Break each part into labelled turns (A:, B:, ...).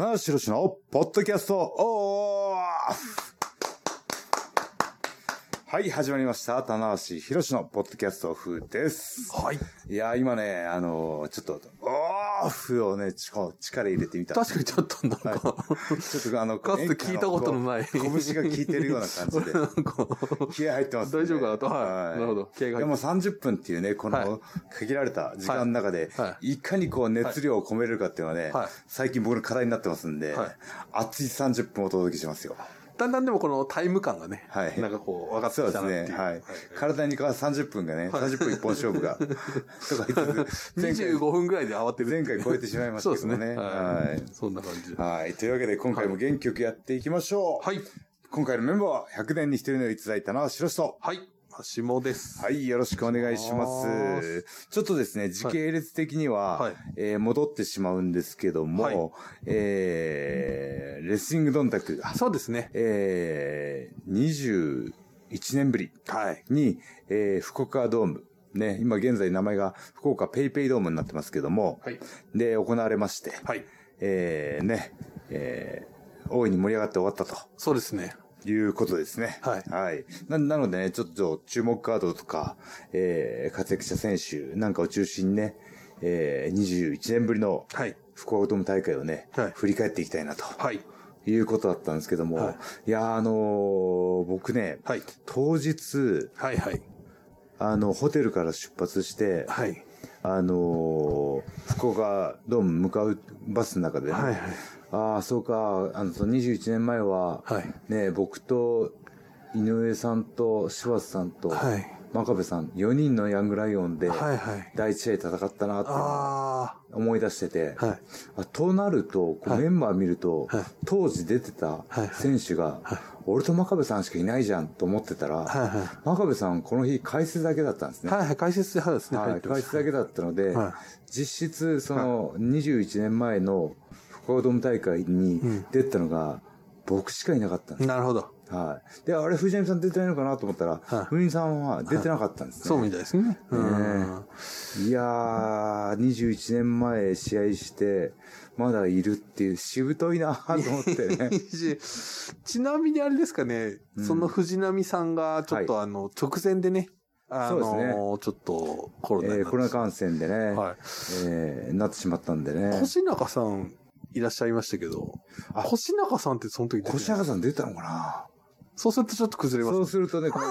A: 棚橋宏のポッドキャストオフはい、始まりました。棚橋宏のポッドキャストオフです。
B: はい。
A: いや、今ね、あのちょっと、オフをね、ちこ力入れてみた。
B: 確かにちょっとなんか、
A: ちょっとあの、
B: かつて聞いたことのない
A: 拳が効いてるような感じで。
B: なんか
A: 気合入ってます、ね。
B: 大丈夫かなと。はい。なるほど。気合が
A: でも
B: 入って
A: 30分っていうね、こ
B: は
A: の限られた時間の中で
B: はいは、
A: いかにこう熱量を込めれるかっていうのはね
B: はい、
A: 最近僕の課題になってますんで
B: はい、
A: 熱い30分お届けしますよ。
B: だんだんでもこのタイム感がね、
A: はい
B: なんかこう、分かって
A: そうです
B: きたなっていう。
A: ね。はい。体にか30分がね、30分一本勝負が、とか言って前回
B: 25分ぐらいで慌てる。
A: 前回超えてしまいましたけどもね。
B: は。
A: はい
B: そんな感じ
A: い。
B: で。
A: はい。というわけで、今回も元気よくやっていきましょう。
B: はい。
A: 今回のメンバーは、100年に一人の逸材、棚橋宏と、
B: はい。橋です。
A: はい、よろしくお願いしま。
B: お願いし
A: ちょっとですね、時系列的には、
B: はい
A: えー戻ってしまうんですけども、
B: はい
A: えーレスリングドンタクが、
B: そうですね。
A: えー、21年ぶり
B: はい。
A: に、えー福岡ドーム、ね、今現在名前が福岡ペイペイドームになってますけども、
B: はい。
A: で、行われまして、
B: はい。
A: えーね、えー大いに盛り上がって終わったと。
B: そうですね。
A: いうことですね。
B: はい
A: はい。な、なのでね、ちょっと注目カードとか、えー、活躍した選手なんかを中心にね、えー、21年ぶりの
B: はい。
A: 福岡ドーム大会をね、
B: はい
A: 振り返っていきたいなと
B: はい。
A: いうことだったんですけども、
B: はい
A: い、や、あのー僕ね、
B: はい。
A: 当日、
B: はい。はい。
A: あの、ホテルから出発して、
B: はい。
A: あのー福岡ドーム向かうバスの中でね、
B: はい。はい。
A: ああ、そうか、あの、その21年前は、
B: はい。
A: ね、僕と井上さんと柴田さんと
B: はい。
A: 真壁さん4人のヤングライオンで
B: はい。はい。
A: 第一試合戦ったなって
B: あ
A: 思い出してて、
B: あ。はい。
A: あとなるとこう
B: はい
A: メンバー見ると、
B: はい
A: 当時出てた
B: はい
A: 選手が、俺と真壁さんしかいないじゃんと思ってたら、
B: はい。は
A: 真壁さんこの日解説だけだったんです
B: い。
A: ね。
B: はい。はい。解説で、はいですね。
A: はい、解説だけだったので、
B: はい
A: 実質その21年前の福岡ドーム大会に出たのが僕しかいなかったんです
B: なるほど。
A: はい。で、あれ、藤波さん出てないのかなと思ったら、藤波さんは出てなかったんですね。
B: そうみたいですね。うん。
A: いやー、21年前試合して、まだいるっていう、しぶといなと思ってね。
B: ちなみにあれですかね、その藤波さんがちょっとあの、直前でね、あ
A: そうですね、
B: ちょっとコロナ
A: えーコロナ感染でね、
B: はい。
A: えーなってしまったんでね。
B: 腰中さんいらっしゃいましたけど、
A: あ
B: 腰中さんってその時出てない？
A: 越中さん出たのかな？
B: そうするとちょっと崩れます
A: そうするとね、これ、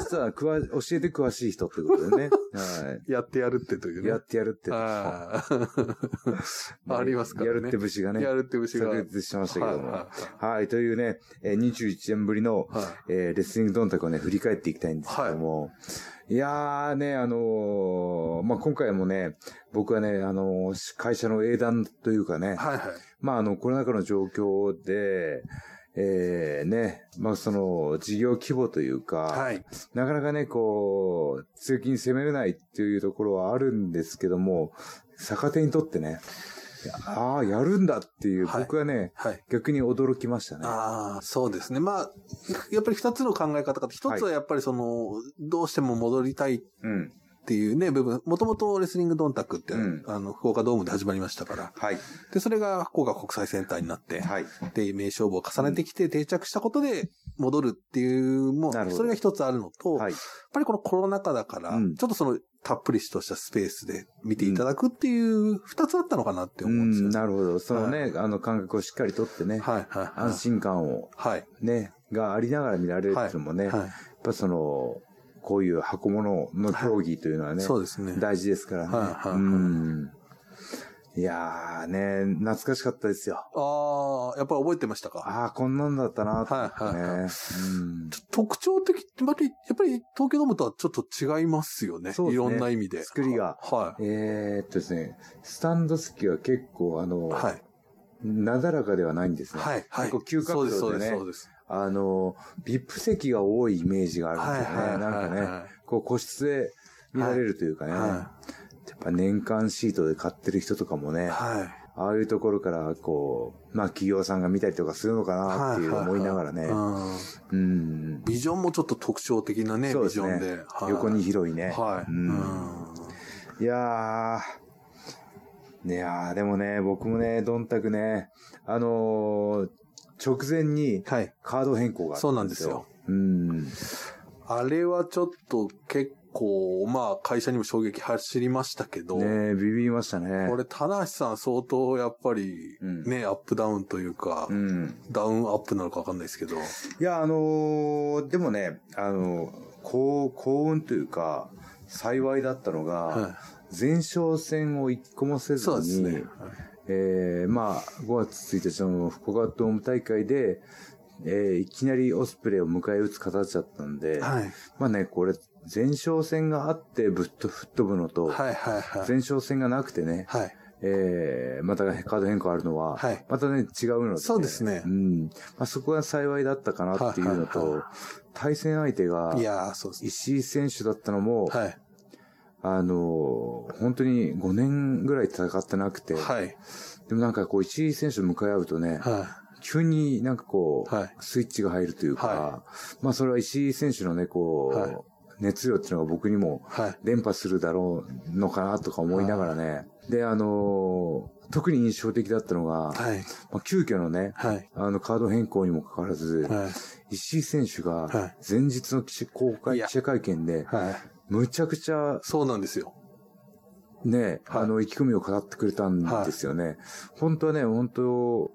A: 実はくわ教えて詳しい人ってことでね。は
B: やってやるって時
A: い。
B: ね。
A: やってやるって。
B: あーありますからね。
A: やるって節がね。
B: やるって節が。
A: 炸裂してましたけども。
B: は
A: はいい、というね、えー21年ぶりの、
B: はい
A: えーレスリングドンタクをね、振り返っていきたいんですけども、い、やーね、あのーまあ、今回もね、僕はね、あのー会社の英断というかね、
B: はいはい。
A: まあ、あの、コロナ禍の状況で、えーね、まあ、その、事業規模というか、
B: はい。
A: なかなかね、こう、強気に攻めれないっていうところはあるんですけども、逆手にとってね、ああ、やるんだっていう、
B: はい
A: 僕はね、
B: はい。
A: 逆に驚きましたね。
B: ああ、そうですね。まあ、やっぱり二つの考え方が一つはやっぱりその、どうしても戻りたいっ
A: うん。
B: ていうね、部分、もともとレスリングドンタクって、
A: うん
B: あの、福岡ドームで始まりましたから。
A: はい。
B: で、それが福岡国際センターになって、
A: はい。
B: で、名勝負を重ねてきて定着したことで戻るっていう、もう、それが一つあるのと、
A: はい。
B: やっぱりこのコロナ禍だから、
A: うん
B: ちょっとその、たっぷりとしたスペースで見ていただくっていう二つあったのかなって思うんですよ。
A: うん、なるほど。そのね、あの感覚をしっかりとってね、
B: はい、はい、はい。
A: 安心感を
B: はい。
A: ね、がありながら見られるっていうのもね、
B: はい。
A: やっぱその、こういう箱物の競技というのはね、
B: そうですね。
A: 大事ですからね。
B: はいはいはい
A: うん。いやーね、懐かしかったですよ。
B: ああ、やっぱり覚えてましたか？
A: ああ、こんなんだったなね、
B: はいはいはい
A: うん
B: 特徴的って、やっぱり、やっぱり東京ドームとはちょっと違いますよね。
A: そうですね
B: いろんな意味で。
A: 作りが
B: は
A: えーっとですね、スタンド席は結構あの、
B: い。はい。
A: なだらかではないんですね。
B: はい。はい。
A: 結構急角度でね
B: そうです、そうです。
A: あの、VIP 席が多いイメージがあるんですよね。
B: はいはい
A: なんかね、
B: はいはい
A: こう個室で見られるというかね。
B: は
A: やっぱ年間シートで買ってる人とかもね、
B: はい。
A: ああいうところから、こう、まあ企業さんが見たりとかするのかなっていう思いながらね。
B: うん
A: うん。
B: ビジョンもちょっと特徴的なね、
A: ね
B: ビジョンで。はい
A: 横に広いね。
B: はい。
A: うん
B: うん
A: いやー、いやー、でもね、僕もね、どんたくね、あのー直前に
B: はい。
A: カード変更があった
B: そうなんですよ。
A: うん。
B: あれはちょっと結構、まあ会社にも衝撃走りましたけど、
A: ねビビりましたね。
B: これ、棚橋さん相当やっぱり
A: うん
B: ね、アップダウンというか、
A: うん。
B: ダウンアップなのかわかんないですけど、
A: いや、あのーでもね、あのー幸、幸運というか、幸いだったのが、
B: は
A: 前哨戦を一個もせ
B: い。
A: ず
B: そうですね
A: に、。えーまあ、5月1日の福岡ドーム大会で、えーいきなりオスプレイを迎え撃つ形だったんで、
B: はい。
A: まあね、これ、前哨戦があってぶっと吹っ飛ぶのと、
B: はいはいはい。
A: 前哨戦がなくてね、
B: はい。
A: えーまたカード変更あるのは、
B: はい
A: またね、違うので、
B: そうですね
A: うん。まあ、そこが幸いだったかなっていうの
B: はいはい
A: と
B: は、
A: 対戦相手が。石井選手だったのも、
B: はい。
A: あのー本当に5年ぐらい戦ってなくて、
B: はい。
A: でもなんかこう、石井選手と向かい合うとね、
B: は
A: 急になんかこう、
B: はい
A: スイッチが入るというか、
B: は
A: まあそれは石井選手のね、こう、
B: はい
A: 熱量っていうのが僕にも
B: い。はい。
A: 伝播するだろうのかなとか思いながらね。で、あのー特に印象的だったのが、
B: はい。
A: まあ、急遽のね、
B: はい。
A: あのカード変更にもかかわらず、
B: はい。
A: 石井選手が
B: はい
A: 前日の記者公開記者会見で、
B: はい。
A: むちゃくちゃ
B: そうなんですよ。
A: ね、
B: はい
A: あの、意気込みを語ってくれたんですよね。本当はね、本当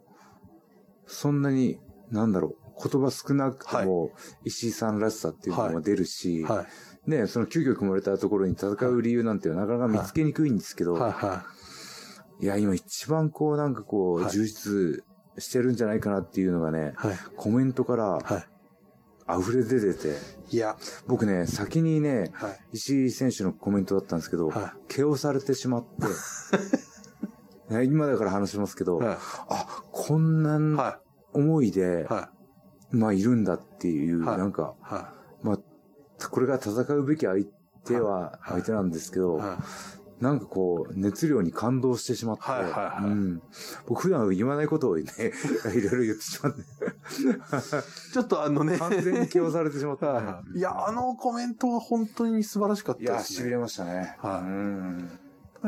A: そんなに、なんだろう、言葉少なくても、石井さんらしさっていうのも出るし、
B: はい。
A: ね、その急遽組まれたところに戦う理由なんてなかなか見つけにくいんですけど、
B: はい。はい。
A: いや、今一番こう、なんかこう、
B: はい
A: 充実してるんじゃないかなっていうのがね、
B: はい。
A: コメントから
B: は
A: 溢れ出てて、
B: い。いや、
A: 僕ね、先にね、
B: はい。
A: 石井選手のコメントだったんですけど、
B: は
A: 毛をされてしまって、ね今だから話しますけど、
B: は
A: あ、こん
B: い。
A: な
B: は
A: 思いで
B: い。、は
A: まあいるんだっていう、
B: はい
A: なんか、まあ、これが戦うべき相手は
B: はい
A: 相手なんですけど、なんかこう、熱量に感動してしまって、うん、僕普段言わないことをね、いろいろ言ってしまって、
B: い。ちょっとあのね。
A: 完全に気をされてしまった、
B: はいや、あのコメントは本当に素晴らしかった
A: いや、
B: ですね。
A: 痺れましたね。
B: はい
A: うん。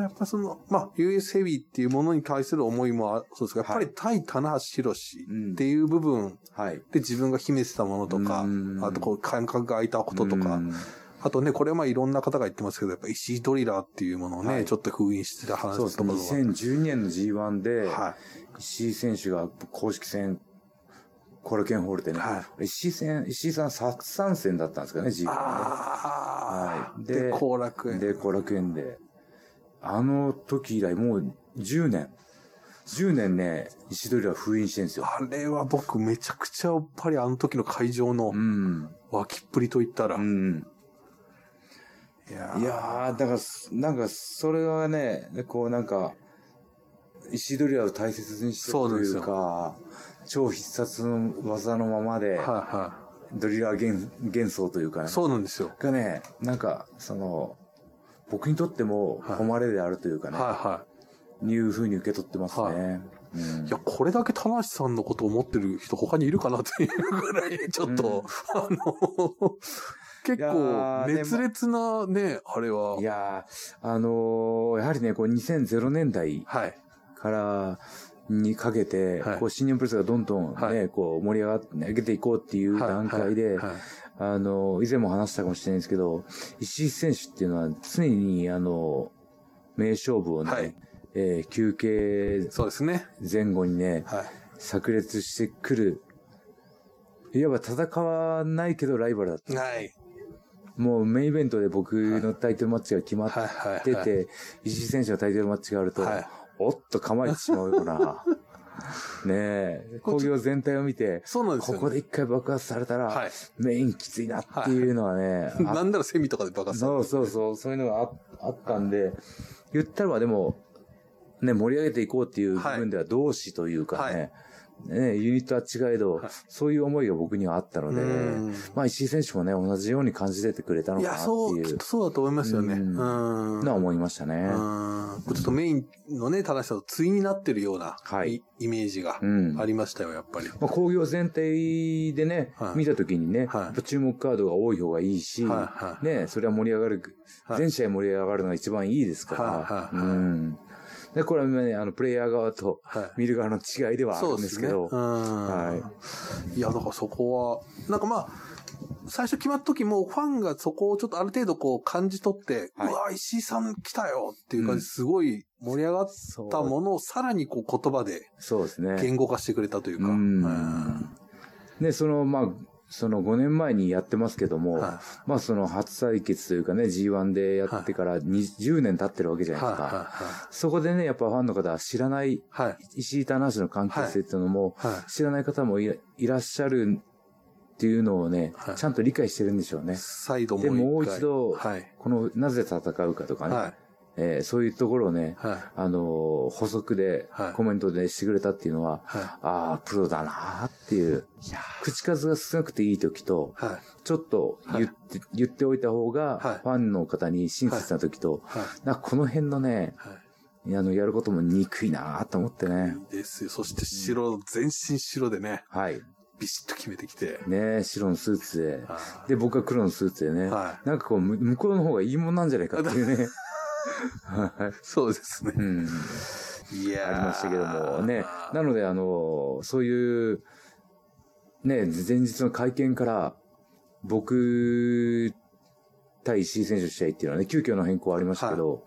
B: やっぱその、まあ、US ヘビーっていうものに対する思いもあそうですが、やっぱり対棚橋宏
A: うん
B: っていう部分
A: はい。
B: で自分が秘めてたものとか
A: うん、
B: あとこう感覚が空いたこととか
A: う、ん
B: あとね、これはまあいろんな方が言ってますけど、やっぱ石井ドリラーっていうものをね、
A: はい
B: ちょっと封印してた話
A: そうですね。
B: とかが
A: 2012年の G1 で、
B: は
A: 石井選手が公式戦、コラケンホールでね、
B: は
A: 石井戦、石井さん初参戦だったんですかね、
B: い。
A: G1 ね。
B: ああ、
A: はい
B: で、
A: で
B: 後楽園。
A: で、後楽園で。あの時以来、もう10年。10年ね、石取りは封印してるんですよ。
B: あれは僕めちゃくちゃやっぱりあの時の会場の
A: うん。
B: 脇っぷりと言ったら。
A: うん。
B: いやー
A: いやー、だから、なんか、それがね、こうなんか、石取りを大切にしてるというか、超必殺の技のままで、
B: はいは
A: ドリラー幻幻想というか
B: い。
A: ね、
B: そうなんですよ。
A: がね、なんか、その、僕にとっても
B: はい
A: 誉れであるというかね、
B: はいは
A: いう風に受け取ってますね。
B: はい
A: うん
B: い。いや、これだけ田無さんのことを思ってる人他にいるかなっていうぐらい、ちょっと、あの、結構熱烈なね、あれは。
A: いやー、あのーやはりね、こう2000年代
B: はい。
A: からにかけて、
B: はい
A: こう新日本プロレスがどんどんね、
B: はい
A: こう盛り上がって、上げていこうっていう
B: はい
A: 段階で、
B: はいはい
A: あの、以前も話したかもしれないんですけど、石井選手っていうのは常に、あの、名勝負をね、
B: はい
A: えー休憩
B: そうですね。
A: 前後にね、
B: はい。
A: 炸裂してくる。いわば戦わないけどライバルだった。
B: はい。
A: もうメインイベントで僕のタイトルマッチが決まっ。てて、石井選手のタイトルマッチがあると、
B: はい
A: おっと構えてしまうような。ねえ、工業全体を見て、
B: そうなんですよ、ね。
A: ここで一回爆発されたら、
B: はい。
A: メインきついなっていうのはね、あ
B: なんならセミとかで爆発され
A: そうそうそう、そういうのがああったんで、言ったらばでも、ね、盛り上げていこうっていう部分では同志というかね、ね、ユニットは違えど、
B: はい
A: そういう思いが僕にはあったので
B: うん、
A: まあ石井選手もね、同じように感じててくれたの
B: いや、
A: かなって
B: そう、
A: いう
B: きっとそうだと思いますよね。
A: う
B: うんん。
A: のは思いましたね。
B: うんちょっとメインのね、正しさと対になってるような、
A: はい
B: イイメージが
A: うん。
B: ありましたよ、やっぱり。
A: まあ、工業全体でね、
B: はい
A: 見たときにね、注目カードが多い方がいいし、ね、それは盛り上がる、
B: はい
A: 全試合盛り上がるのが一番いいですから、うん。で、これはね、あの、プレイヤー側と
B: はい。
A: 見る側の違いではあるんですけど、
B: そうですね。うん。。
A: はい
B: や、だからそこは、なんかまあ、最初決まった時もファンがそこをちょっとある程度こう感じ取って、
A: はいう
B: わ、石井さん来たよっていう感
A: うん
B: じですごい盛り上がったものをさらにこう言葉で
A: そうですね。
B: 言語化してくれたというか。
A: うん
B: うん
A: で、その、まあ、その5年前にやってますけども、
B: は
A: まあその初対決というかね、G1 でやってから20年経ってるわけじゃ
B: い。
A: ないですか。
B: は
A: そこでね、やっぱファンの方は知らない。石井棚橋の関係性っていうのも、
B: はい。
A: 知らない方もいらっしゃるっていうのをね、
B: はい
A: ちゃんと理解してるんでしょうね。
B: 再度もう
A: で。もう一度、
B: はい。
A: この、なぜ戦うかとかね、
B: はい。
A: えーそういうところをね、
B: はい。
A: あのー補足で
B: はい
A: コメントでしてくれたっていうのは、
B: はい。
A: ああ、プロだなーっていう、口数が少なくていい時と、
B: はい。
A: ちょっと言って、言っておいた方が、
B: はい
A: ファンの方に親切な時と、
B: はい。
A: なんかこの辺のね、
B: はい。
A: あの、やることも憎いなーと思ってね。
B: いいですよ。そして白、全身白でね、
A: はい。
B: ビシッと決めてきて。
A: ね白のスーツで。
B: は
A: で、僕は黒のスーツでね。
B: い。は
A: なんかこう、む向こうの方がいいもんなんじゃないかっていうね。はい。
B: い。そうですね。
A: うん。
B: いやー
A: ありましたけどもね。なので、あの、そういう、ね、前日の会見から、僕対石井選手の試合っていうのはね、急遽の変更はありましたけど、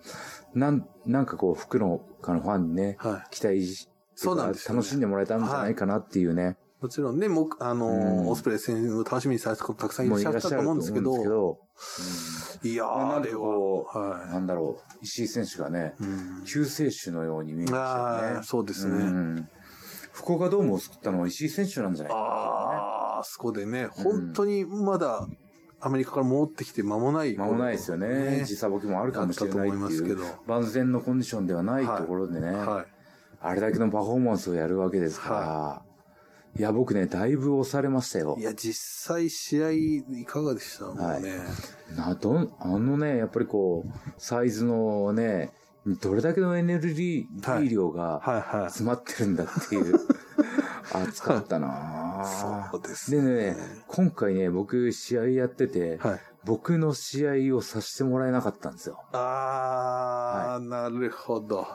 A: なん、なんかこう、福のかのファンにね、
B: はい。
A: 期待し、
B: そうなんですよね
A: 楽しんでもらえたんじゃないかなっていうね。
B: もちろんね、もう、あのー
A: うん。
B: オスプレイ戦を楽しみにされた方たくさんいらっしゃったと
A: 思うん
B: で
A: すすけ
B: ど、
A: ど、
B: いやー、
A: まあなんか
B: あれは、
A: こう、
B: は
A: なんだろう、石井選手がね、救世主のように見えましたね。
B: そうです
A: う
B: ね。
A: ん。福岡ドームを救ったのは石井選手なんじゃないかな、
B: ああ、あそこでね、本当にまだアメリカから戻ってきて間もない。
A: 間もないですよね。時差ボケもあるかもしれないっ
B: すけど。
A: 万全のコンディションではないところでね、
B: は
A: あれだけのパフォーマンスをやるわけですから、い、や、僕ね、だいぶ押されましたよ
B: い。い。や、実際試合いかがでした？もうね。
A: などんあのね、やっぱりこう、サイズのね、どれだけのエネルギ
B: はい
A: ー量が
B: はいはい。
A: 詰まってるんだっていう、熱かったなぁ
B: そうです
A: でね、今回ね、僕試合やってて、
B: はい。
A: 僕の試合をさせてもらえなかったんですよ。
B: ああ、なるほど。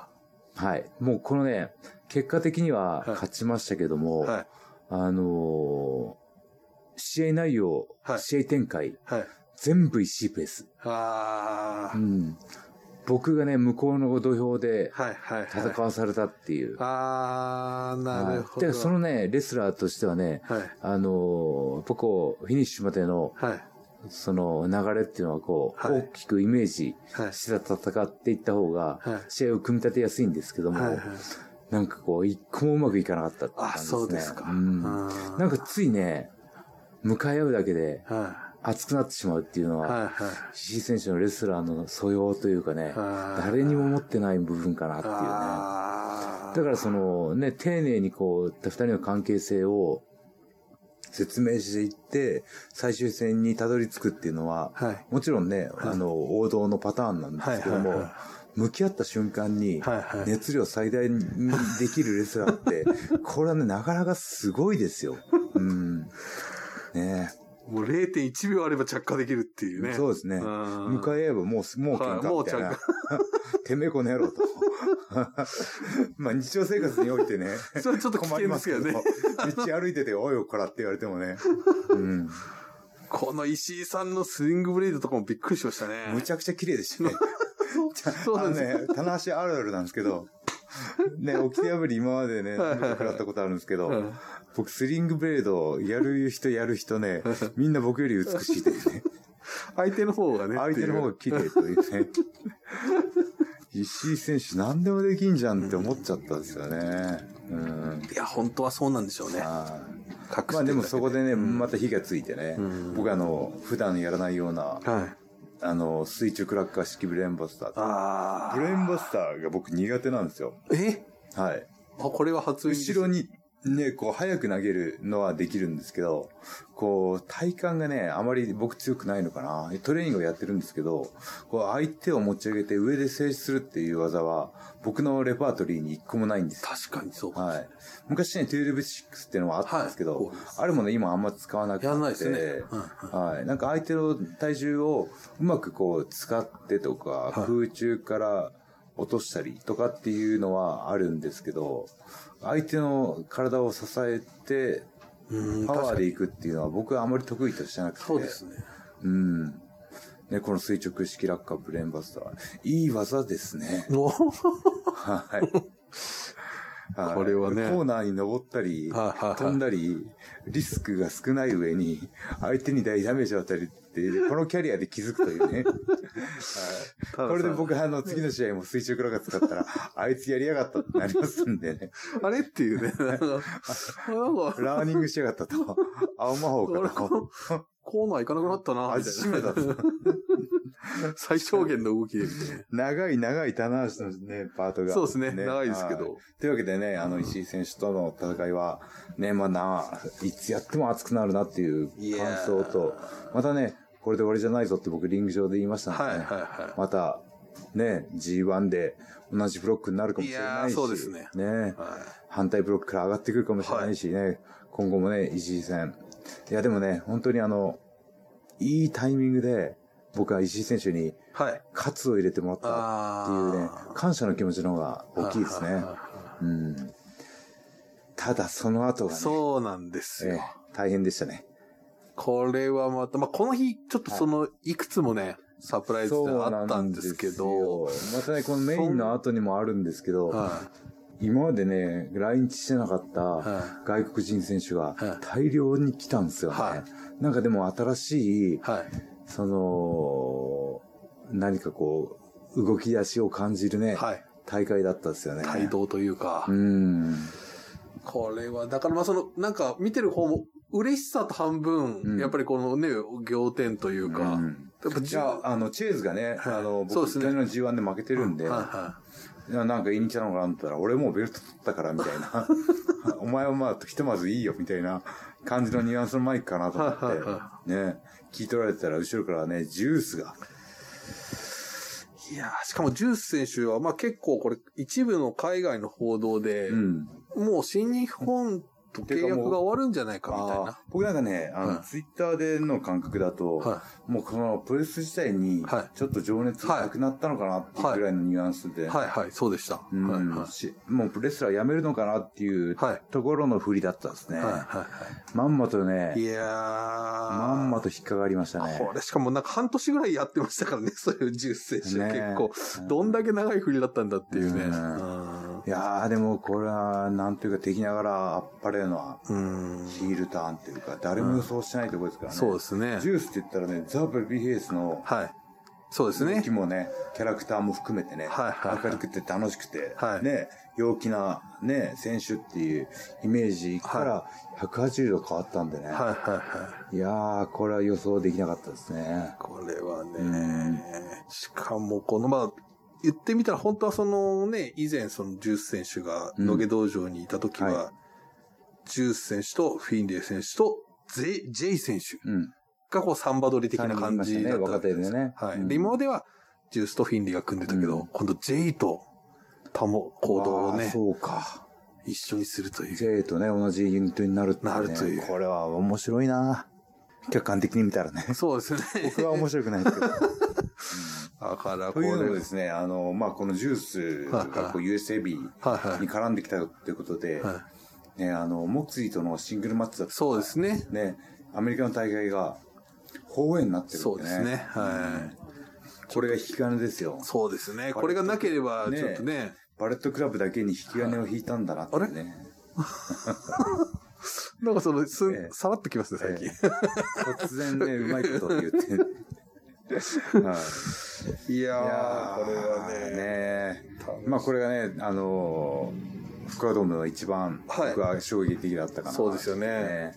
A: はい。もうこのね、結果的には
B: はい
A: 勝ちましたけども、
B: はい。
A: あのー試合内容、
B: はい
A: 試合展開、
B: はい。
A: 全部石井ペース。
B: ああ、
A: うん。僕がね、向こうの土俵で
B: はいはいはい。
A: 戦わされたっていう。
B: ああ、なるほど。
A: はいで、そのね、レスラーとしてはね、
B: はい。
A: あのーこう、フィニッシュまでの、
B: はい。
A: その流れっていうのはこう、
B: はい
A: 大きくイメージ
B: はい。
A: して戦っていった方が、
B: はい。
A: 試合を組み立てやすいんですけども、
B: はいはい。
A: なんかこう、一個もうまくいかなかったって感じ
B: あ、
A: ですね。
B: そうですか。
A: うん。
B: な
A: なんかついね、向かい合うだけで
B: は
A: 熱くなってしまうっていうの
B: い。
A: は。石井選手のレスラーの素養というかね、
B: はい
A: 誰にも持ってない部分かなっていうね。だからそのね、丁寧にこう、二人の関係性を説明していって、最終戦にたどり着くっていうのは、
B: はい。
A: もちろんね、
B: はい
A: あの、王道のパターンなんですけども、向き合った瞬間に。熱量最大にできるレスラーって、これはね、なかなかすごいですよ。うん。ね
B: もう0.1秒あれば着火できるっていうね。
A: そうですね。
B: うん
A: 向かい合えばもう、もう喧嘩みたいな。
B: はい
A: てめえこの野郎と。まあ日常生活においてね。
B: それちょっと危
A: 困りますけど、
B: ね。
A: 道歩いてて、おいおこらって言われてもね。うん。
B: この石井さんのスイングブレードとかもびっくりしましたね。
A: むちゃくちゃ綺麗でしたね。
B: そうなんです
A: あのね、棚橋あるあるなんですけど、ね、起きて破り今までね、食らったことあるんですけど、
B: うん
A: 僕スリングブレードやる人やる人ね、みんな僕より美しいというね。
B: 相手の方がね。
A: 相手の方が綺麗というね。石井選手何でもできんじゃんって思っちゃったんですよね。うん。
B: ういや、本当はそうなんでしょうね。
A: はい
B: 隠し
A: まあでもそこでね、
B: うん
A: また火がついてね、
B: うん
A: 僕あの、普段やらないような、
B: はい。
A: あの、水中クラッカー式ブレーンバスター。
B: ああ。
A: ブレーンバスターが僕苦手なんですよ。
B: え？
A: はい。
B: あ、これは初
A: 後ろにね、こう、早く投げるのはできるんですけど、こう、体幹がね、あまり僕強くないのかな。トレーニングをやってるんですけど、こう、相手を持ち上げて上で静止するっていう技は、僕のレパートリーに一個もないんですよ。
B: 確かにそうか。
A: はい。昔ね、12-6っていうのはあったんですけど、
B: はい
A: あれもね、今あんま使わなくて。
B: やらないですね。うん
A: はい。なんか相手の体重をうまくこう使ってとか、
B: はい
A: 空中から落としたりとかっていうのはあるんですけど、相手の体を支えて、
B: うん
A: パワーでいくっていうのは僕はあまり得意としてなくて。
B: そうですね。
A: うん。ね、この垂直式落下ブレーンバスター。いい技ですね。
B: お
A: はい。はい
B: これはね
A: コーナーに登ったり、飛んだり、リスクが少ない上に、相手に大ダメージを与えるって、このキャリアで気づくというね。はいこれで僕あの次の試合も垂直落下使ったら、あいつやりやがったってなりますんでね。
B: あれっていうね。
A: ラーニングしやがったと。青魔法かと。
B: こコーナー行かなくなったな、みたい
A: 味しめた。
B: 最小限の動きでみたい
A: 長い長い棚橋のね、パート
B: な。
A: が。
B: そうですね。長いですけ
A: は
B: ど。
A: というわけでね、あの、石井選手との戦いは、ね、まあな、いつやっても熱くなるなっていう感想と、またね、これで終わりじゃないぞって僕リング上で言いましたので、
B: はい
A: ね
B: はいは
A: また、ね、G1 で同じブロックになるかもしれないし、
B: そうですね
A: ね
B: い。はい
A: 反対ブロックから上がってくるかもしれないしね、今後もね、石井戦。いや、でもね、本当にあの、いいタイミングで、僕は石井選手に
B: はい。
A: 喝を入れてもらったっていうね感謝の気持ちの方が大きいですね。
B: はいはいは
A: うん。ただその後
B: い
A: がね、
B: そうなんですよ
A: ええ。大変でしたね。
B: これはまた、まあ、この日、ちょっとその、いくつもね、サプライズであったんですけど、
A: またね、このメインの後にもあるんですけど、
B: は
A: 今までね、来日してなかった
B: は
A: 外国人選手が
B: はい
A: 大量に来たんですよね。
B: はい
A: なんかでも新しい
B: い。、はい。
A: その、何かこう、動き出しを感じるね、
B: はい。
A: 大会だったですよね。
B: 帯同というか
A: う、ん。
B: これは、だからまあその、なんか見てる方も、嬉しさと半分、
A: うん
B: やっぱりこのね、仰天というか、
A: うん
B: やっぱ
A: じゃあ、あの、チェーズがね、
B: はい
A: あの、僕、去年の G1 で負けてるんで、
B: はいはい
A: やなんか言いに来たのかなと思ったら、俺もうベルト取ったから、みたいな。お前はまあ、ひとまずいいよ、みたいな感じのニュアンスのマイクかなと思って、ね、聞い取られてたら、後ろからね、ジュースが、
B: いやーしかもジュース選手は、まあ結構これ、一部の海外の報道で、
A: うん。
B: もう新日本と契約が終わるんじゃないかみたいな。
A: 僕なんかね、あの、
B: はい
A: ツイッターでの感覚だと、
B: は
A: もうこのプロレス自体に
B: はい、
A: ちょっと情熱がなくなったのかなっていうぐらいのニュアンスで、
B: い。はいはい、そうでした。
A: うん
B: はいはい。
A: しもうプロレスラー辞めるのかなっていう
B: はい
A: ところの振りだったんですね。
B: はいは
A: まんまと
B: いはい。い
A: ね、
B: やー。
A: まんまと引っかかりましたね。
B: これしかもなんか半年ぐらいやってましたからね、そういうジュース選手は
A: ね
B: 結構、どんだけ長い振りだったんだっていうね。
A: うんいやー、でもこれは、なんていうか敵ながらあっぱれの
B: うん。うん
A: ヒールターンっていうか、誰も予想してないところですからね。
B: そうですね
A: ジ。ュースって言ったらね、ザ・ベビーフェイスの
B: はい。そうですね
A: 動き。もね、キャラクターも含めてね、
B: はいはいはい
A: 明るくて楽しくて、
B: はい
A: ね、陽気なね、選手っていうイメージから180度変わったんでね。
B: はいはいはい。
A: いやー、これは予想できなかったですね。
B: これはね、
A: うん
B: しかもこの、まあ、言ってみたら本当はそのね、以前そのジュース選手が野毛道場にいた時は、
A: うんは
B: ジュース選手とフィンレイ選手とゼイジェイ選手
A: うん。
B: がこうサンバドリ的な感じだったわけです
A: ねね
B: はい。今まではジュースとフィンレイが組んでたけど、
A: うん
B: 今度ジェイとタモ行動をね、
A: そうか。
B: 一緒にするという。
A: J とね、同じユニットになるね、
B: なるという
A: これは面白いな客観的に見たらね。
B: そうですね。
A: 僕は面白くないですけど。
B: だからことれ、
A: いうのもですね、あの、まあ、このジュースがこう USAB に。絡んできたということで、
B: はい、
A: ね、あの、モクツリーとのシングルマッチだった。
B: そうですね。
A: ね、アメリカの大会が放映になってるんでね。
B: そうですね。はい。
A: これが引き金ですよ。
B: そうですね。これがなければ、
A: ね
B: ちょっとね、
A: バレットクラブだけに引き金を引いたんだなってね。
B: なんかその、すん、
A: ええ
B: さらっときますね、最近。
A: 突然ね、うまいこと言って。はい。
B: いや
A: ー
B: これはね、
A: ねまあこれがね、あのー福岡ドームの一番、
B: はい
A: 僕は衝撃的だったかな。
B: そうですよね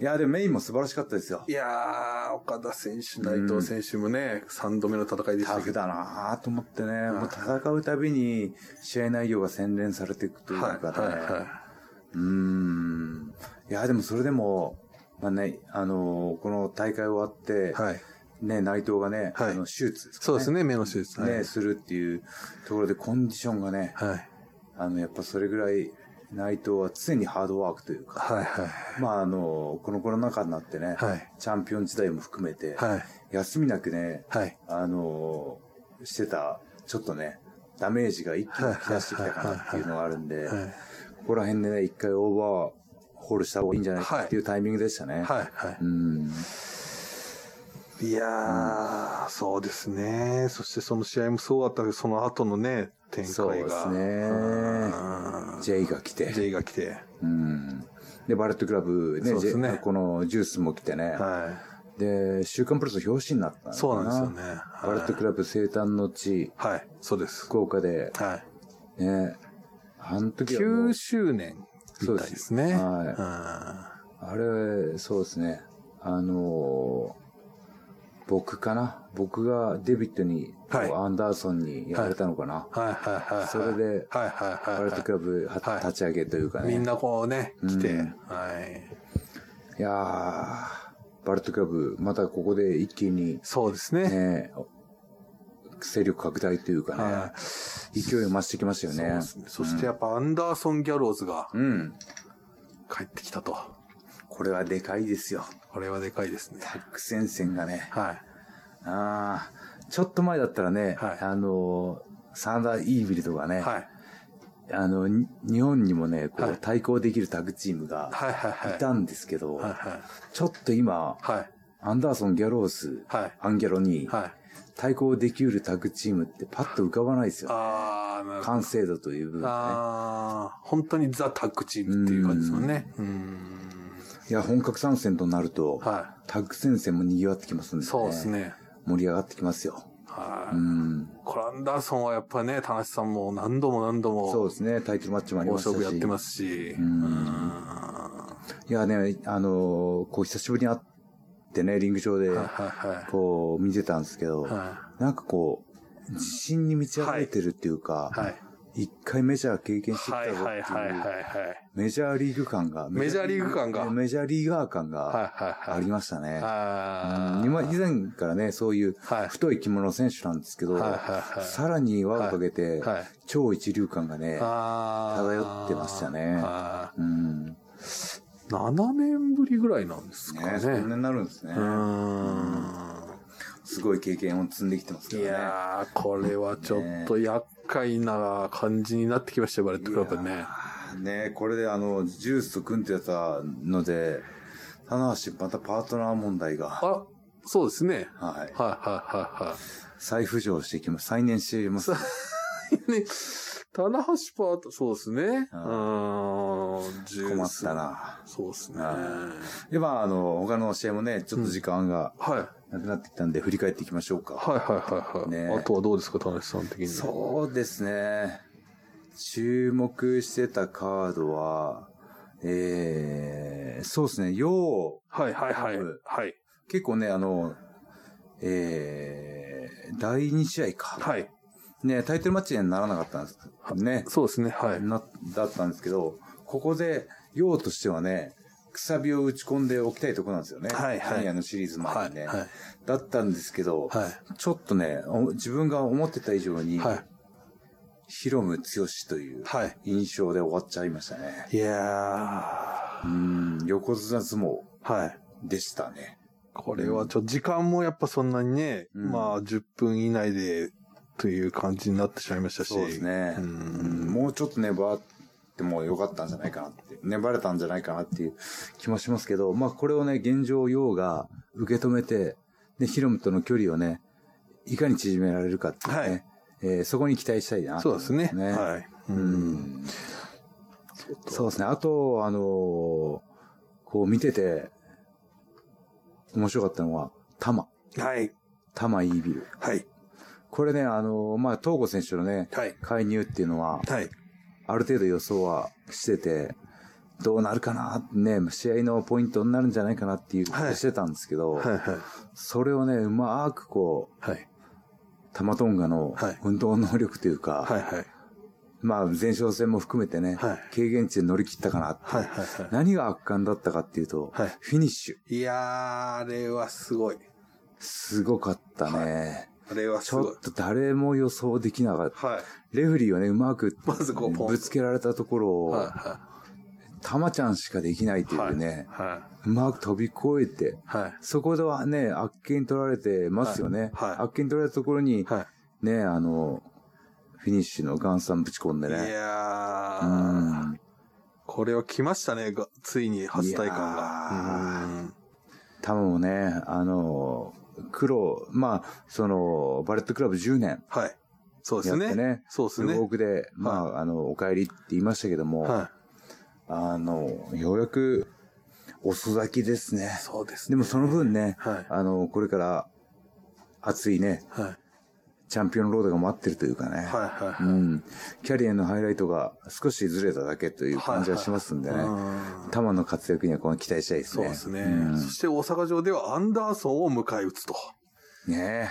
A: いや、でもメインも素晴らしかったですよ。
B: いやー、岡田選手、内藤選手もね、3度目の戦いでしたけど。
A: タフだなと思ってね、もう戦うたびに試合内容が洗練されていくという
B: はい、
A: かね。
B: はい、は
A: うーん。いや、でもそれでも、まあね、あのーこの大会終わって、
B: い。はい。
A: ね、内藤がね、
B: はい
A: あの手術ですか
B: そうですね、目の手術。はい
A: ね、するっていうところでコンディションがね、
B: はい。
A: あの、やっぱそれぐらい内藤は常にハードワークというか、
B: はい、はい。
A: まああの、このコロナ禍になってね、
B: はい
A: チャンピオン時代も含めて、
B: はい。
A: 休みなくね、
B: はい。
A: あの、してた、ちょっとね、ダメージが一気に来出してきたかなっていうのがあるんで、
B: はい。
A: ここら辺でね、一回オーバーホールした方がいいんじゃないかっていうタイミングでしたね。
B: はい。は
A: うん。
B: い。いやー、そうですね。そしてその試合もそうだったけど、その後のね、展
A: そう
B: 開が。
A: ですね
B: うん。
A: J が来て。
B: J が来て。
A: うん。で、バレットクラブね、
B: ね
A: J このジュースも来てね。
B: は
A: で、週刊プロレスの表紙になった。
B: そうなんですよね。
A: バレットクラブ生誕の地、
B: はい。はい。そうです。
A: 福岡で、
B: はい。
A: ね、あの時はもう
B: 9周年みたいですね。
A: そうですあれ、そうですね。あのー僕かな？僕がデビットに、
B: はい
A: アンダーソンにやられたのかな、
B: うんはいはいはいはい。
A: それで
B: はいはいはい
A: バレットクラブ立ち上げというかね。
B: みんなこうね、来て。
A: うん
B: はい。
A: いやー、バレットクラブ、またここで一気に、
B: そうですね。
A: ね、勢力拡大というかね、
B: は
A: 勢いを増してきましたよね。
B: そしてやっぱアンダーソン・ギャローズが
A: うん。
B: 帰ってきたと。
A: これはでかいですよ。
B: これはでかいですね。
A: タック戦線がね。
B: はい。
A: ああ、ちょっと前だったらね、
B: はい
A: あの、サンダー・イービルとかね、
B: はい。
A: あの、に日本にもね、こう、
B: はい
A: 対抗できるタッグチームが
B: はいはいはい。
A: いたんですけど、
B: はいはい。
A: ちょっと今、
B: はい。
A: アンダーソン・ギャロース、
B: はい。
A: アンギャロに
B: はい。
A: 対抗できるタッグチームってパッと浮かばないですよ。
B: あー、なるほど。
A: 完成度という部分でね。
B: 本当にザ・タッグチームっていう感じですもんね。うーん。
A: いや、本格参戦となると、
B: は
A: タッグ戦線も賑わってきますん
B: い。
A: で、ね、
B: そうですね。
A: 盛り上がってきますよ。
B: はい。
A: うん。
B: これアンダーソンはやっぱね、田無さんも何度も何度も、
A: そうですね、タイトルマッチもあり
B: 大
A: ましたし。
B: 勝負やってますし。
A: ん
B: うん
A: いやね、あのーこう久しぶりに会ってね、リング上で、
B: はいはいはい。
A: こう見てたんですけど、
B: は
A: なんかこう、自信に満ち溢れてるっていうか
B: い。、はい。
A: 一回メジャー経験してき
B: はい
A: たぞって
B: はいはいはい
A: いう、
B: はい。
A: メジャーリーグ感が、
B: メジャーリーグ感が
A: メジャーリーガー感
B: はい
A: が
B: はいはい。
A: ありましたね。今以前からね、そういう
B: はい
A: 太い着物選手なんですけど、
B: はいはいはい
A: さらに輪をかけて、
B: はい。
A: 超一流感がね、漂ってましたね
B: は
A: うん。
B: い7年ぶりぐらいなんですか
A: ね、
B: ね。
A: そんなになるんですね。
B: うーん。
A: すごい経験を積んできてますか
B: い
A: らね。
B: やー、これはちょっと厄介な感じになってきましたよ、バレットクラブね。
A: ねこれであの、ジュースと組んでたので、棚橋またパートナー問題が、
B: あ、そうですね。
A: はい。
B: はいはいはいはい。
A: 再浮上していきます。再燃しています。
B: ね、棚橋パート、そうですね。うん、ジュース
A: 困った。な。
B: そうですね。
A: あ
B: は
A: で、まあ、あの、他の試合もね、ちょっと時間が
B: い。はい
A: なくなってきたんで、振り返っていきましょうか。
B: はいはいはい。
A: ね
B: あとはどうですか、田無さん的に。
A: そうですね。注目してたカードは、えー、そうですね、よう、
B: はいはいはい
A: うん。
B: はい。
A: 結構ね、あの、えー、第2試合か。
B: はい。
A: ね、タイトルマッチにはならなかったんですね。
B: そうですね、はい。
A: な、だったんですけど、ここで、ようとしてはね、くさびを打ち込んでおきたいところなんですよね。
B: はいはい
A: ジュニアのシリーズ前にね。
B: はいはい
A: だったんですけど、
B: はい。
A: ちょっとね、お自分が思ってた以上に、
B: はい。
A: ヒロム剛という
B: はい。
A: 印象で終わっちゃいましたね。
B: いや
A: うん、横綱相撲
B: ー。はい。
A: でしたね。
B: これはちょっと時間もやっぱそんなにね、
A: うん
B: まあ10分以内でという感じになってしまいましたし。
A: そうですね。
B: う
A: うんんもうちょっと粘ってもよかったんじゃないかなって、粘れたんじゃないかなっていう気もしますけど、まあこれをね、現状陽が受け止めて、で、ヒロムとの距離をね、いかに縮められるかっていうね、
B: はい
A: えーそこに期待したいな
B: そうですね。
A: ね
B: はい。う。
A: うんん。そうですね。あと、あのーこう見てて、面白かったのは、タマ。
B: はい。
A: タマイービル。
B: はい。
A: これね、あのーまあ、東郷選手のね、
B: はい。
A: 介入っていうのは、
B: はい。
A: ある程度予想はしてて、どうなるかな？ね、試合のポイントになるんじゃないかなっていう
B: はい
A: してたんですけど、
B: はい。はい。
A: それをね、うまくこう、
B: はい。
A: タマトンガの
B: はい
A: 運動能力というか、
B: はい。はい。
A: まあ前哨戦も含めてね、
B: はい
A: 軽減値で乗り切ったかなって
B: はい。はい。
A: 何が圧巻だったかっていうと、
B: はい
A: フィニッシュ。
B: いやー、あれはすごい。
A: すごかったね。
B: あれは
A: ちょっ。と誰も予想できなかった。
B: はい。
A: レフェリーはね、うまく
B: まずこう
A: ぶつけられたところを、
B: は
A: たまちゃんしかできないと
B: い。はい。
A: いうね、
B: は
A: うまく飛び越えて、
B: い。はい。
A: そこではね、あっけに取られてますよね。
B: はいはい
A: あっけに取られたところに、
B: はい。
A: ね、あの、フィニッシュのガンサンぶち込んで
B: い
A: ね。
B: や
A: う
B: ー、
A: ん。
B: これは来ましたね、がついに初体感
A: いや
B: が。うん
A: 多分もうね、あの、黒、まあ、その、バレットクラブ10年
B: はい。そうですね。
A: やってね、
B: そうですね。
A: 僕で、まあ、あの、お帰りって言いましたけども、
B: は
A: あの、ようやく遅咲きですね
B: い。。そうですね。
A: でもその分ね、
B: はい
A: あの、これから熱いね、
B: はい。
A: チャンピオンロードが待ってるというかね。
B: はいはいはい。
A: うん。キャリアのハイライトが少しずれただけという感じはしますんでね。
B: うん
A: 玉の活躍にはこの期待したいですね。
B: そうですね、
A: うん
B: そして大阪城ではアンダーソンを迎え撃つと。
A: ね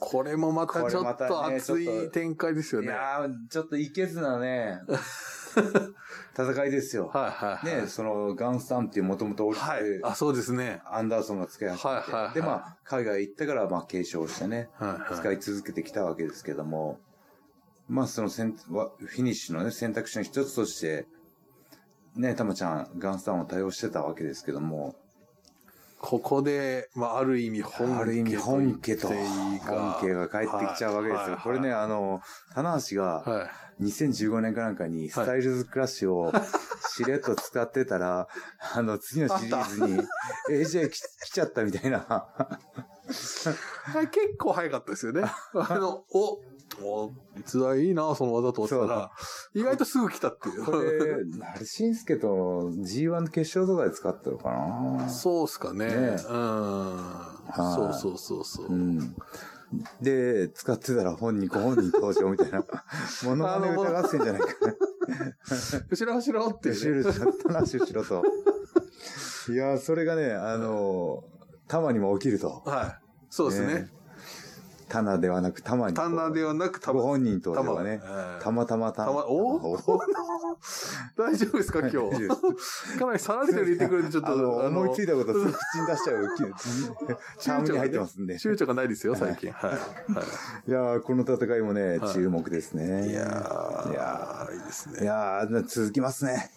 B: これもまたちょったと
A: ね
B: 熱い展開ですよ
A: え。い
B: ね。はい
A: やー、ちょっといけずなね、戦いですよ。
B: はいはい。
A: ねその、ガンスタンっていうもともと
B: はい。
A: る
B: あ、そうですね。
A: アンダーソンが使い始めて、
B: はいはいはい
A: で、まあ、海外行ったから、まあ、継承してね、
B: はいはい。
A: 使い続けてきたわけですけども、まあ、そのせんわフィニッシュのね、選択肢の一つとして、ね、たまちゃん、ガンスタンを対応してたわけですけども、
B: ここで、まあ、ある意味本家
A: ある意味本家と、本家が帰ってきちゃうわけですよ。
B: はい
A: これね、あの、棚橋が、
B: はい。
A: 2015年かなんかにスタイルズクラッシュをしれっと使ってたら、あの、次のシリーズに AJ き来ちゃったみたいな。
B: はい、結構早かったですよね。あの、お、お、逸材いいな、その技と思たら、意外とすぐ来たっていう。
A: これ、んすけと G1 の決勝とかで使ったのかな？
B: そうっすかね。
A: ね
B: うん。
A: い
B: そうそうそうそう。
A: うん。で、使ってたら本人、ご本人登場みたいな。モノマネ歌合戦じゃないかな。
B: 後ろ走ろうってね。
A: 後ろ、ろと。いやー、それがね、あのー、玉にも起きると。
B: はい。そうですね。
A: 棚ではなく玉に。
B: 棚ではなく玉。
A: ご本人登場がね。
B: 玉
A: たまたまた
B: たまお 大丈夫ですか、今日？かなりさらりと入れてくれて、ちょっと、
A: 思いついたこと口に出しちゃう。チャームに入ってますんで。
B: 躊躇がないですよ、最近。はい。はい
A: いやーこの戦いもね、
B: はい
A: 注目ですね。
B: いやー、
A: いや
B: いいです
A: い
B: ね。
A: やー続きますね。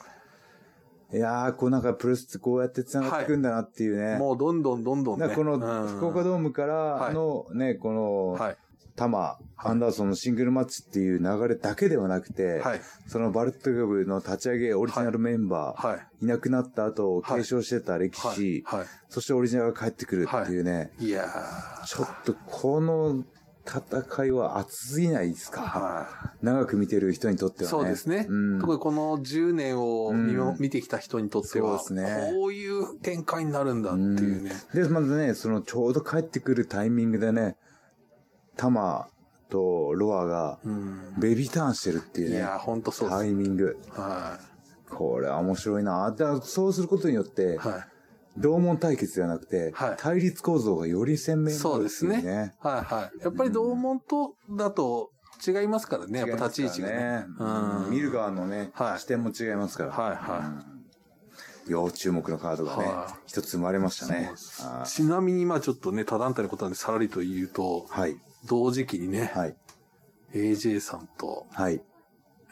A: いやーこうなんかプロレスってこうやって繋がってくんだなっていうね。
B: もうどんどんどんどんね。
A: こ
B: うん
A: の福岡ドームからのね、この、
B: はい。
A: タマ、アンダーソンのシングルマッチっていう流れだけではなくて、
B: はい。
A: そのバルットグブの立ち上げオリジナルメンバー、
B: はい。
A: いなくなった後、
B: はい
A: 継承してた歴
B: はい
A: 史、。
B: は
A: そしてオリジナルが帰ってくるっていうね、
B: い。いやー。
A: ちょっとこの戦いは熱すぎないですか？
B: は
A: 長く見てる人にとって
B: い。
A: はね。
B: そうですね。
A: うん。
B: 特にこの10年を見見てきた人にとっては、
A: そうですね
B: こういう展開になるんだっていうね。
A: で、まずね、そのちょうど帰ってくるタイミングでね、タマとロアが
B: うん。
A: ベビーターンしてるっていうね、
B: いやー、ほんとそうです
A: タ。イミング。
B: は
A: これは面白いな。だそうすることによって
B: い。、はい。
A: 同門対決ではなくて、
B: はい
A: 対立構造がより鮮明になるってい
B: そうですね。はいはい。やっぱり同門とだと違いますからね、やっぱ立ち位置がね。
A: うん見る側のね、
B: はい
A: 視点も違いますから。
B: はいは
A: うん要注目のカードがね
B: は、
A: 一つ生まれましたね。
B: ちなみに、まあちょっとね、他団体のことなんでさらりと言うと、
A: ーはい。
B: 同時期にね、
A: はい。
B: AJ さんと、
A: はい。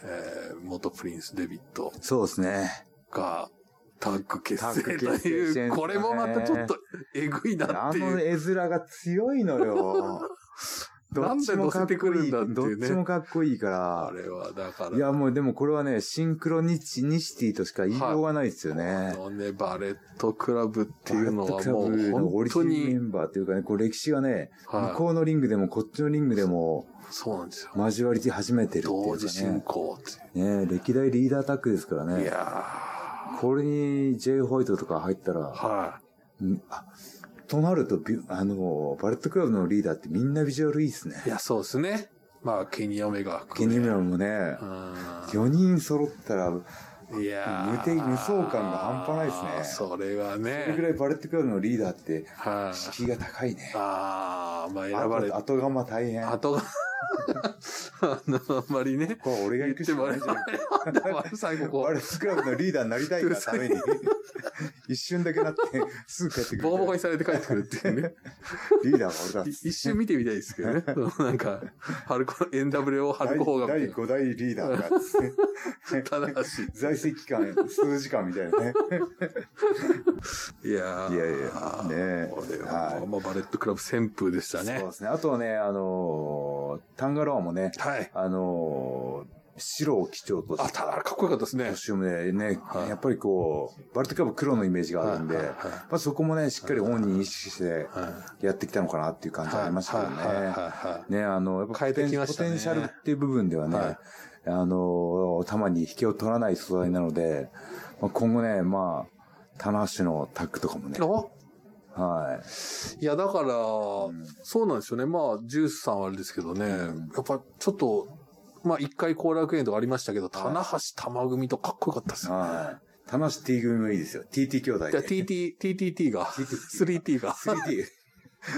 B: えー、元プリンス・デビット
A: そうですね。
B: がタッグ結成という、
A: ね
B: これもまたちょっとえぐいな
A: あの
B: っていう。
A: 絵面が強いのよ。どっちもかっこいい。
B: なんで乗せてくるんだっていうね
A: どっちもかっこいいか
B: あれは、だから、
A: ら。いや、もうでもこれはね、シンクロニチニシティとしか言いようがないですよ
B: あ
A: ね。
B: のね、バレットクラブっていうのはもう本当
A: リジナルメ
B: に、
A: ンバーというかね、こう歴史がね、
B: はい
A: 向こうのリングでもこっちのリングでも
B: そうなんですよ。
A: 交わり始めてるっていうか
B: 同時進
A: ね。
B: 行って
A: ね歴代リーダータッグですから
B: いう。い
A: ね。
B: や
A: これに J. ホワイトとか入った
B: ー、
A: ら、
B: は
A: うんあとなるとあの、バレットクラブのリーダーってみんなビジュアルいいっすね
B: い。。いや、そうですね。まあ、ケニー・オメガ
A: ケニー・メラもね、
B: う
A: 4人揃ったら、
B: ん。いやー
A: 無敵無双感が半端ないですね
B: それは
A: それぐ
B: ね。
A: らいバレットクラブのリーダーって、
B: はい。
A: 敷居が高いね。
B: ああ、まあ選
A: あ
B: ばれ
A: と、後釜大変。
B: 後が、あの、あんまりね。
A: これ俺が行くしかないじゃん。
B: 最後こ
A: バレットクラブのリーダーになりたいがために、一瞬だけなって、すぐ帰って
B: う、
A: くる。
B: ボコボコにされて帰ってくるっていうね。
A: リーダーは俺だ。
B: 一瞬見てみたいですけどね。なんか、ハルコ、NWO ハルコ法が。
A: 第第5代リーダーがっつって。
B: 棚橋。
A: 在籍期間数時間みたいなね。
B: いやー
A: いやいやね
B: これ
A: は
B: は、まあ、バレットクラブ旋風でしたね
A: そうで。すね。あとはね、あのータンガロアもね、
B: はい。
A: あのー白を基調と
B: あ、
A: した
B: ただ、かっこよかったですね。
A: コス。チュームでね、
B: はい。
A: やっぱりこう、バレットクラブ黒のイメージがあるんで、
B: はい。はい。はい
A: まあそこもね、しっかり本人意識して
B: はい
A: やってきたのかなっていう感じありましたよね。
B: はい。はい。はい。はい。
A: ね、あの、やっぱ
B: 変えてきましたね。
A: ポテンシャルっていう部分ではね、
B: はい。
A: あの、球に引けを取らない素材なので、まあ、今後ね、まあ、棚橋のタッグとかもね、
B: あ
A: はい。
B: いや、だから、
A: ん
B: そうなんですよね。まあ、ジュースさんはあれですけどね、
A: ん
B: やっぱちょっと、まあ一回後楽園とかありましたけど、棚橋玉組とかっこよかったですよ。
A: はい。棚橋 T 組もいいですよ。TT 兄弟で。
B: じゃあ TT、TTT が、3T が、
A: 3D。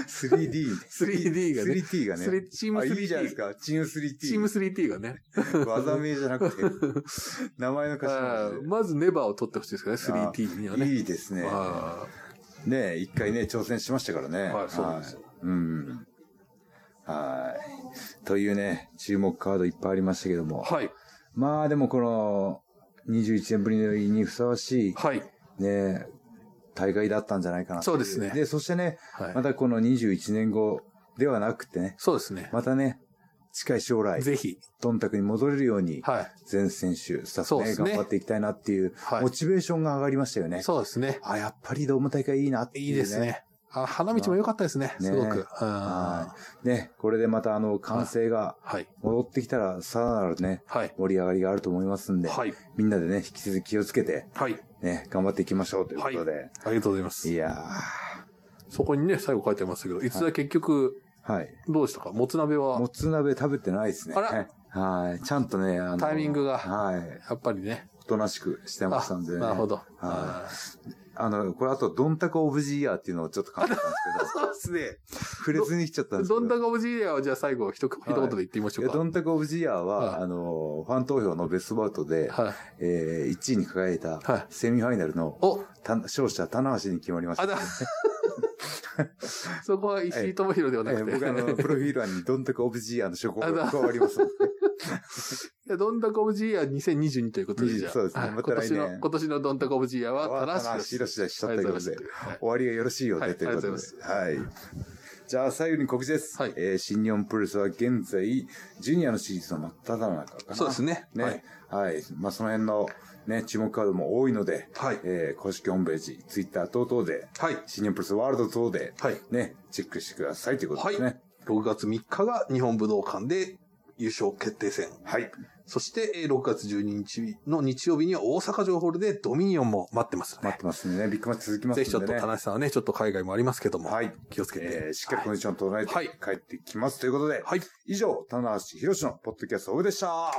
A: 3D。
B: 3D がね
A: 3T がね。
B: 3チーム
A: あ、いいじゃない
B: 3T
A: ですか。チーム 3T。
B: チーム 3T がね。
A: 技名じゃなくて、名前の歌詞
B: あーまずネバーを取ってほしいですからね、3T にはね。
A: いいですね。
B: あ
A: ね一回ね、挑戦しましたからね。
B: はいそうですよ
A: うん。はい。というね、注目カードいっぱいありましたけども。
B: ーはい。
A: まあでもこの、21年ぶりにふさわしい、
B: はい。
A: ね、大会だったんじゃないかな
B: そうですね
A: で、そしてね、
B: はい
A: またこの21年後ではなくてね、
B: そうですね。
A: またね、近い将来、
B: ぜひ。
A: ドンタクに戻れるように、
B: はい。
A: 全選手、スタッフね、頑張っていきたいなっていう、
B: はい
A: モチベーションが上がりましたよね。
B: そうですね。
A: あ、やっぱりドーム大会いいなっていう、
B: いいです。ね。あ、花道も良かったですね、
A: ね
B: すごく。
A: ね、これでまたあの、歓声が
B: はい。
A: 戻ってきたら、さらなるね、
B: はい。
A: 盛り上がりがあると思いますんで、
B: はい。
A: みんなでね、引き続き気をつけて、
B: はい。
A: ね、頑張っていきましょうということで。
B: ありがとうございます
A: い、。や
B: そこにね、最後書いてましたけど、いつだ結局、
A: ー、はい。
B: どうでしたか？もつ鍋は
A: も、つ鍋食べてないですね。
B: あら
A: はい。ちゃんとね、あの
B: タイミングが
A: はい。
B: やっぱりね。
A: おとなしくしてましたんでね。
B: なるほど。
A: はあの、これあと、ドンタコオブジイヤーっていうのをちょっと考えたんですけど、
B: そうですね。
A: 触れずに来ちゃったんですけど。
B: どんたかオブジーヤーはじゃあ最後一言一言で言ってみましょ
A: いうや
B: か。
A: ドンタコオブジイヤーは、
B: はい
A: あの、ファン投票のベストバウトで、
B: はい。
A: えー、1位に輝いた
B: はい、
A: セミファイナルの、
B: お
A: た勝者、棚橋に決まりました。
B: あ、だ、そこは石井智弘ではなくて。
A: えー僕あの、プロフィール欄にドンタコオブジーの書庫が加わりますので。
B: いやドンタコオブジーヤー2022ということで、じゃあ。
A: そうですね
B: はい
A: また来年
B: 今年の、今年のドンタコオブジーヤーは、棚橋
A: 棚橋宏でしたということで
B: ありがといますはい
A: 終わりがよろしいようで、
B: はい
A: ということで。はい。じゃあ、最後に告知です。
B: はい
A: えー新日本プロレスは現在、ジュニアのシリーズの真っ只中かな。
B: そうですね。
A: ね。はい。まあ、その辺の、ね、注目カードも多いので、
B: はい
A: えー公式ホームページ、ツイッター等々で、
B: はい。
A: 新日本プロレスワールド等で、
B: はい。
A: ね、チェックしてくださいということですね。
B: 6月3日が日本武道館で優勝決定戦。
A: はい。
B: そして、えー6月12日の日曜日には大阪城ホールでドミニオンも待ってますので、
A: 待ってますね、ビッグマッチ続きますね。
B: ぜひちょっと、田中さんはね、ちょっと海外もありますけども、
A: はい。
B: 気をつけて。
A: えーしっかりコンディションを整えて
B: はい
A: 帰ってきますということで、
B: はい。
A: 以上、棚橋宏のポッドキャストオフでした。